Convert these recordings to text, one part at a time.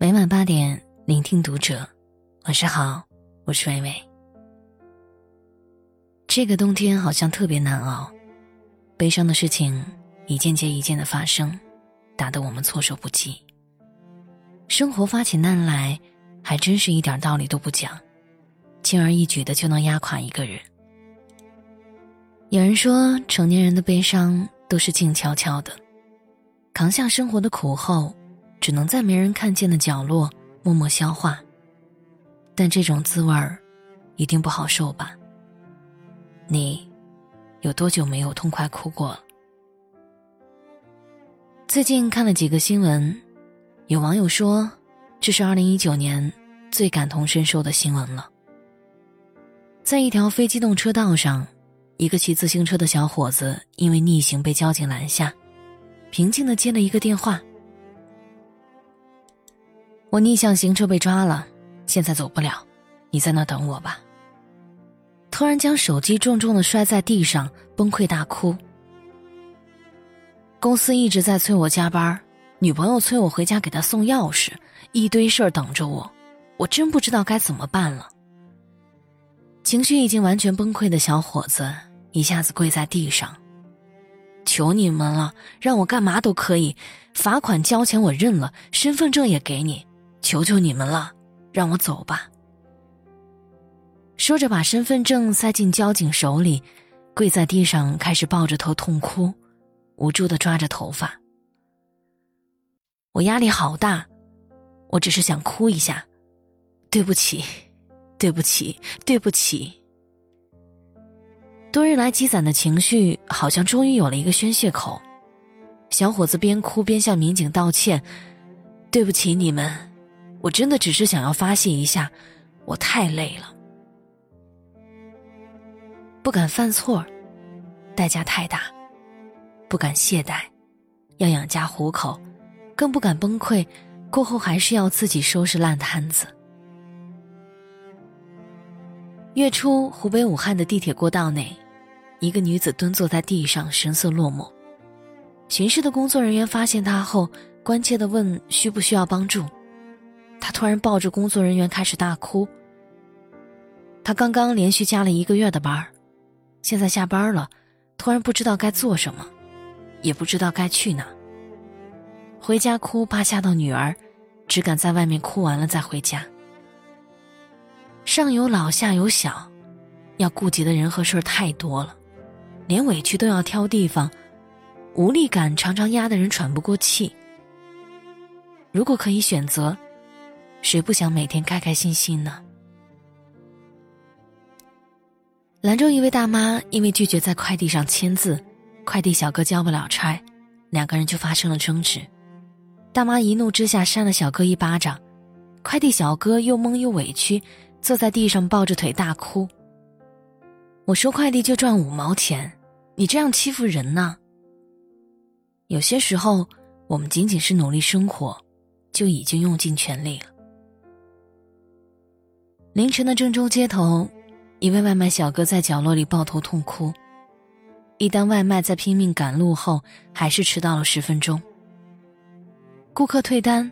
每晚八点，聆听读者。晚上好，我是微微。这个冬天好像特别难熬，悲伤的事情一件接一件的发生，打得我们措手不及。生活发起难来，还真是一点道理都不讲，轻而易举的就能压垮一个人。有人说，成年人的悲伤都是静悄悄的，扛下生活的苦后。只能在没人看见的角落默默消化。但这种滋味儿，一定不好受吧？你，有多久没有痛快哭过了？最近看了几个新闻，有网友说，这是二零一九年最感同身受的新闻了。在一条非机动车道上，一个骑自行车的小伙子因为逆行被交警拦下，平静的接了一个电话。我逆向行车被抓了，现在走不了，你在那等我吧。突然将手机重重的摔在地上，崩溃大哭。公司一直在催我加班，女朋友催我回家给她送钥匙，一堆事儿等着我，我真不知道该怎么办了。情绪已经完全崩溃的小伙子一下子跪在地上，求你们了，让我干嘛都可以，罚款交钱我认了，身份证也给你。求求你们了，让我走吧。说着，把身份证塞进交警手里，跪在地上开始抱着头痛哭，无助的抓着头发。我压力好大，我只是想哭一下，对不起，对不起，对不起。多日来积攒的情绪，好像终于有了一个宣泄口。小伙子边哭边向民警道歉：“对不起，你们。”我真的只是想要发泄一下，我太累了，不敢犯错，代价太大，不敢懈怠，要养家糊口，更不敢崩溃，过后还是要自己收拾烂摊子。月初，湖北武汉的地铁过道内，一个女子蹲坐在地上，神色落寞。巡视的工作人员发现她后，关切的问：“需不需要帮助？”他突然抱着工作人员开始大哭。他刚刚连续加了一个月的班现在下班了，突然不知道该做什么，也不知道该去哪。回家哭怕吓到女儿，只敢在外面哭完了再回家。上有老下有小，要顾及的人和事儿太多了，连委屈都要挑地方，无力感常常压得人喘不过气。如果可以选择。谁不想每天开开心心呢？兰州一位大妈因为拒绝在快递上签字，快递小哥交不了差，两个人就发生了争执。大妈一怒之下扇了小哥一巴掌，快递小哥又懵又委屈，坐在地上抱着腿大哭。我收快递就赚五毛钱，你这样欺负人呢？有些时候，我们仅仅是努力生活，就已经用尽全力了。凌晨的郑州街头，一位外卖小哥在角落里抱头痛哭。一单外卖在拼命赶路后，还是迟到了十分钟。顾客退单，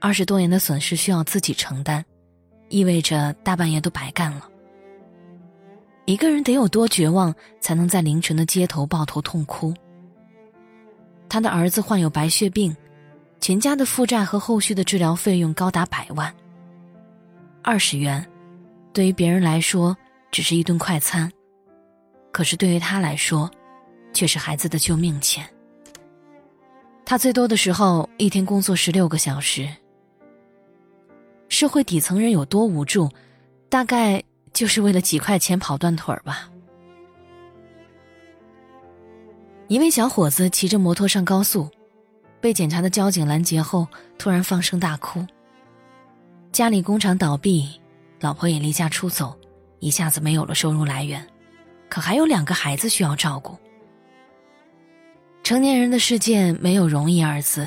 二十多元的损失需要自己承担，意味着大半夜都白干了。一个人得有多绝望，才能在凌晨的街头抱头痛哭？他的儿子患有白血病，全家的负债和后续的治疗费用高达百万。二十元。对于别人来说，只是一顿快餐，可是对于他来说，却是孩子的救命钱。他最多的时候一天工作十六个小时。社会底层人有多无助，大概就是为了几块钱跑断腿儿吧。一位小伙子骑着摩托上高速，被检查的交警拦截后，突然放声大哭。家里工厂倒闭。老婆也离家出走，一下子没有了收入来源，可还有两个孩子需要照顾。成年人的世界没有容易二字，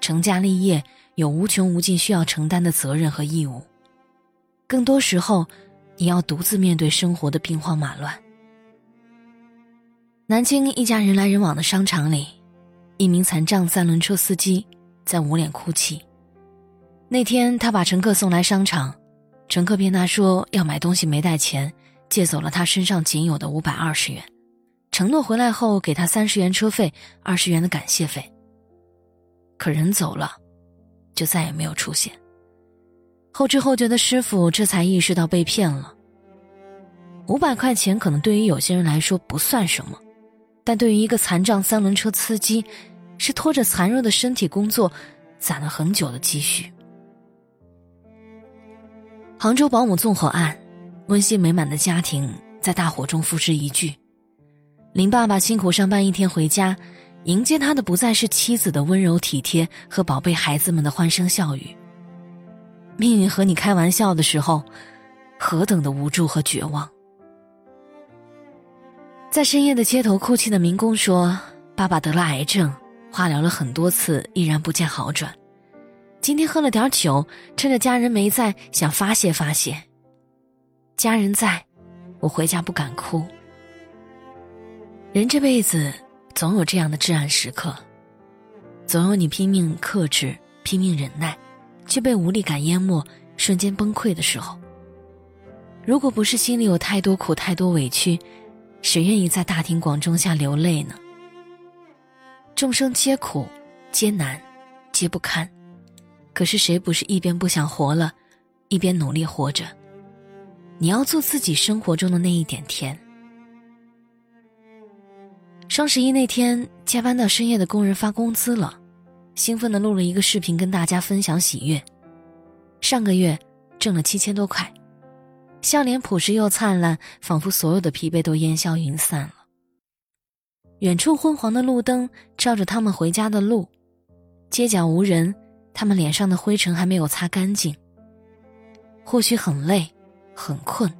成家立业有无穷无尽需要承担的责任和义务，更多时候，你要独自面对生活的兵荒马乱。南京一家人来人往的商场里，一名残障三轮车司机在捂脸哭泣。那天他把乘客送来商场，乘客骗他说要买东西没带钱，借走了他身上仅有的五百二十元，承诺回来后给他三十元车费、二十元的感谢费。可人走了，就再也没有出现。后知后觉的师傅这才意识到被骗了。五百块钱可能对于有些人来说不算什么，但对于一个残障三轮车司机，是拖着残弱的身体工作，攒了很久的积蓄。杭州保姆纵火案，温馨美满的家庭在大火中付之一炬。林爸爸辛苦上班一天回家，迎接他的不再是妻子的温柔体贴和宝贝孩子们的欢声笑语。命运和你开玩笑的时候，何等的无助和绝望！在深夜的街头哭泣的民工说：“爸爸得了癌症，化疗了很多次，依然不见好转。”今天喝了点酒，趁着家人没在，想发泄发泄。家人在，我回家不敢哭。人这辈子总有这样的至暗时刻，总有你拼命克制、拼命忍耐，却被无力感淹没，瞬间崩溃的时候。如果不是心里有太多苦、太多委屈，谁愿意在大庭广众下流泪呢？众生皆苦，皆难，皆不堪。可是谁不是一边不想活了，一边努力活着？你要做自己生活中的那一点甜。双十一那天，加班到深夜的工人发工资了，兴奋的录了一个视频跟大家分享喜悦。上个月挣了七千多块，笑脸朴实又灿烂，仿佛所有的疲惫都烟消云散了。远处昏黄的路灯照着他们回家的路，街角无人。他们脸上的灰尘还没有擦干净。或许很累，很困，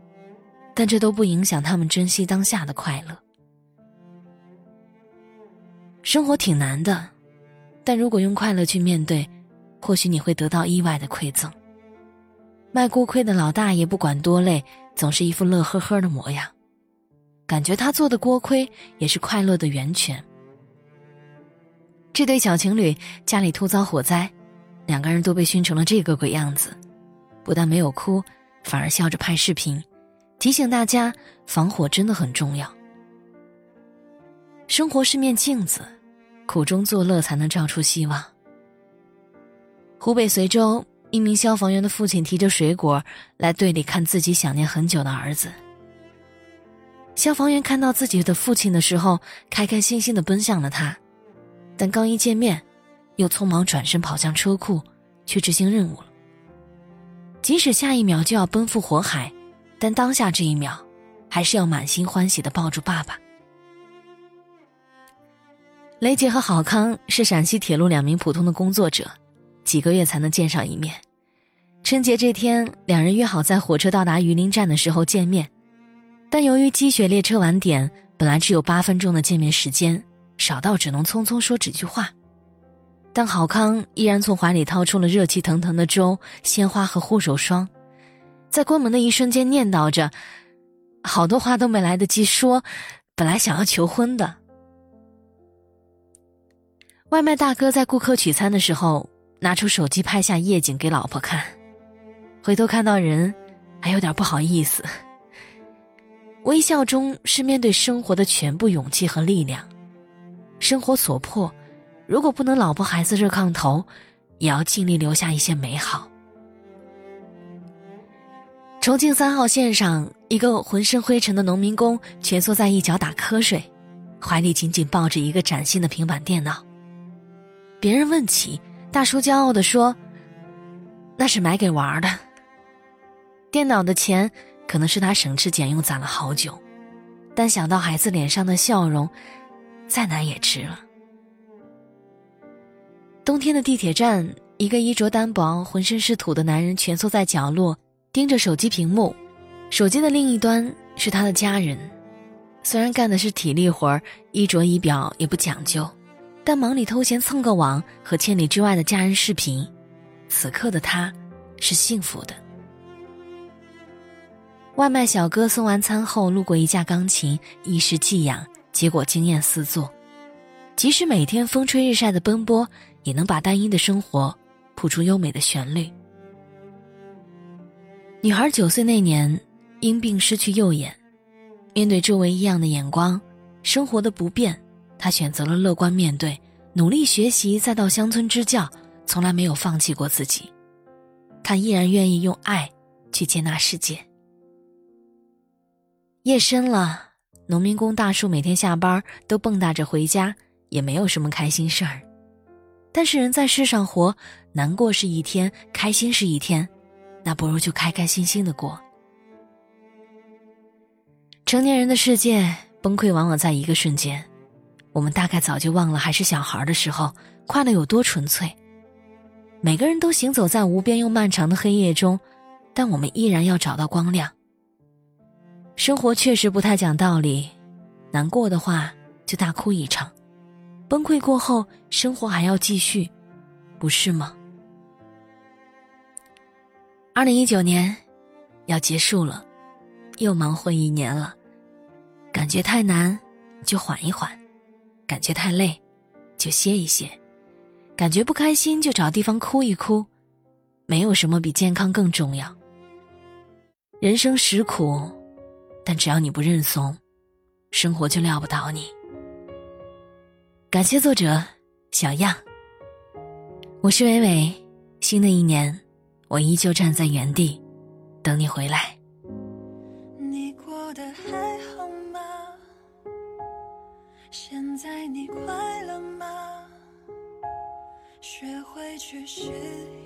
但这都不影响他们珍惜当下的快乐。生活挺难的，但如果用快乐去面对，或许你会得到意外的馈赠。卖锅盔的老大爷不管多累，总是一副乐呵呵的模样，感觉他做的锅盔也是快乐的源泉。这对小情侣家里突遭火灾。两个人都被熏成了这个鬼样子，不但没有哭，反而笑着拍视频，提醒大家防火真的很重要。生活是面镜子，苦中作乐才能照出希望。湖北随州一名消防员的父亲提着水果来队里看自己想念很久的儿子。消防员看到自己的父亲的时候，开开心心的奔向了他，但刚一见面。又匆忙转身跑向车库，去执行任务了。即使下一秒就要奔赴火海，但当下这一秒，还是要满心欢喜的抱住爸爸。雷杰和郝康是陕西铁路两名普通的工作者，几个月才能见上一面。春节这天，两人约好在火车到达榆林站的时候见面，但由于积雪列车晚点，本来只有八分钟的见面时间，少到只能匆匆说几句话。但郝康依然从怀里掏出了热气腾腾的粥、鲜花和护手霜，在关门的一瞬间念叨着：“好多话都没来得及说，本来想要求婚的。”外卖大哥在顾客取餐的时候，拿出手机拍下夜景给老婆看，回头看到人，还有点不好意思。微笑中是面对生活的全部勇气和力量，生活所迫。如果不能老婆孩子热炕头，也要尽力留下一些美好。重庆三号线上，一个浑身灰尘的农民工蜷缩在一角打瞌睡，怀里紧紧抱着一个崭新的平板电脑。别人问起，大叔骄傲地说：“那是买给娃的。”电脑的钱可能是他省吃俭用攒了好久，但想到孩子脸上的笑容，再难也值了。冬天的地铁站，一个衣着单薄、浑身是土的男人蜷缩在角落，盯着手机屏幕。手机的另一端是他的家人，虽然干的是体力活儿，衣着仪表也不讲究，但忙里偷闲蹭个网和千里之外的家人视频。此刻的他，是幸福的。外卖小哥送完餐后，路过一架钢琴，一时寄养，结果惊艳四座。即使每天风吹日晒的奔波。也能把单一的生活谱出优美的旋律。女孩九岁那年因病失去右眼，面对周围异样的眼光，生活的不便，她选择了乐观面对，努力学习，再到乡村支教，从来没有放弃过自己。她依然愿意用爱去接纳世界。夜深了，农民工大叔每天下班都蹦跶着回家，也没有什么开心事儿。但是人在世上活，难过是一天，开心是一天，那不如就开开心心的过。成年人的世界崩溃往往在一个瞬间，我们大概早就忘了还是小孩的时候，快乐有多纯粹。每个人都行走在无边又漫长的黑夜中，但我们依然要找到光亮。生活确实不太讲道理，难过的话就大哭一场，崩溃过后生活还要继续，不是吗？二零一九年要结束了，又忙混一年了，感觉太难就缓一缓，感觉太累就歇一歇，感觉不开心就找地方哭一哭，没有什么比健康更重要。人生实苦。但只要你不认怂，生活就撂不倒你。感谢作者小样。我是伟伟，新的一年，我依旧站在原地，等你回来。你过得还好吗？现在你快乐吗？学会去适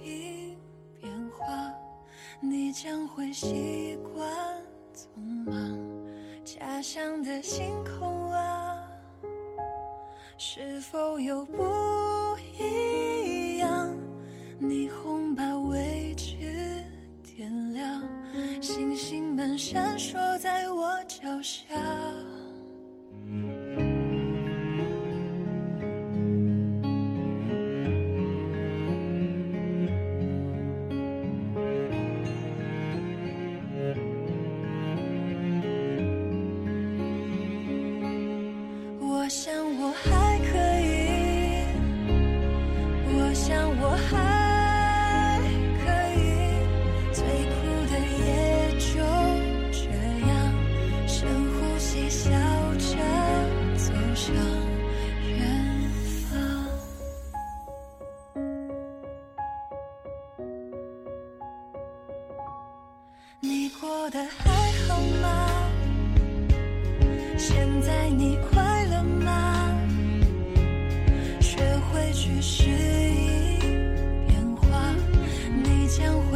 应变化，你将会习惯。匆忙，家乡的星空啊，是否有不现在你快乐吗？学会去适应变化，你将。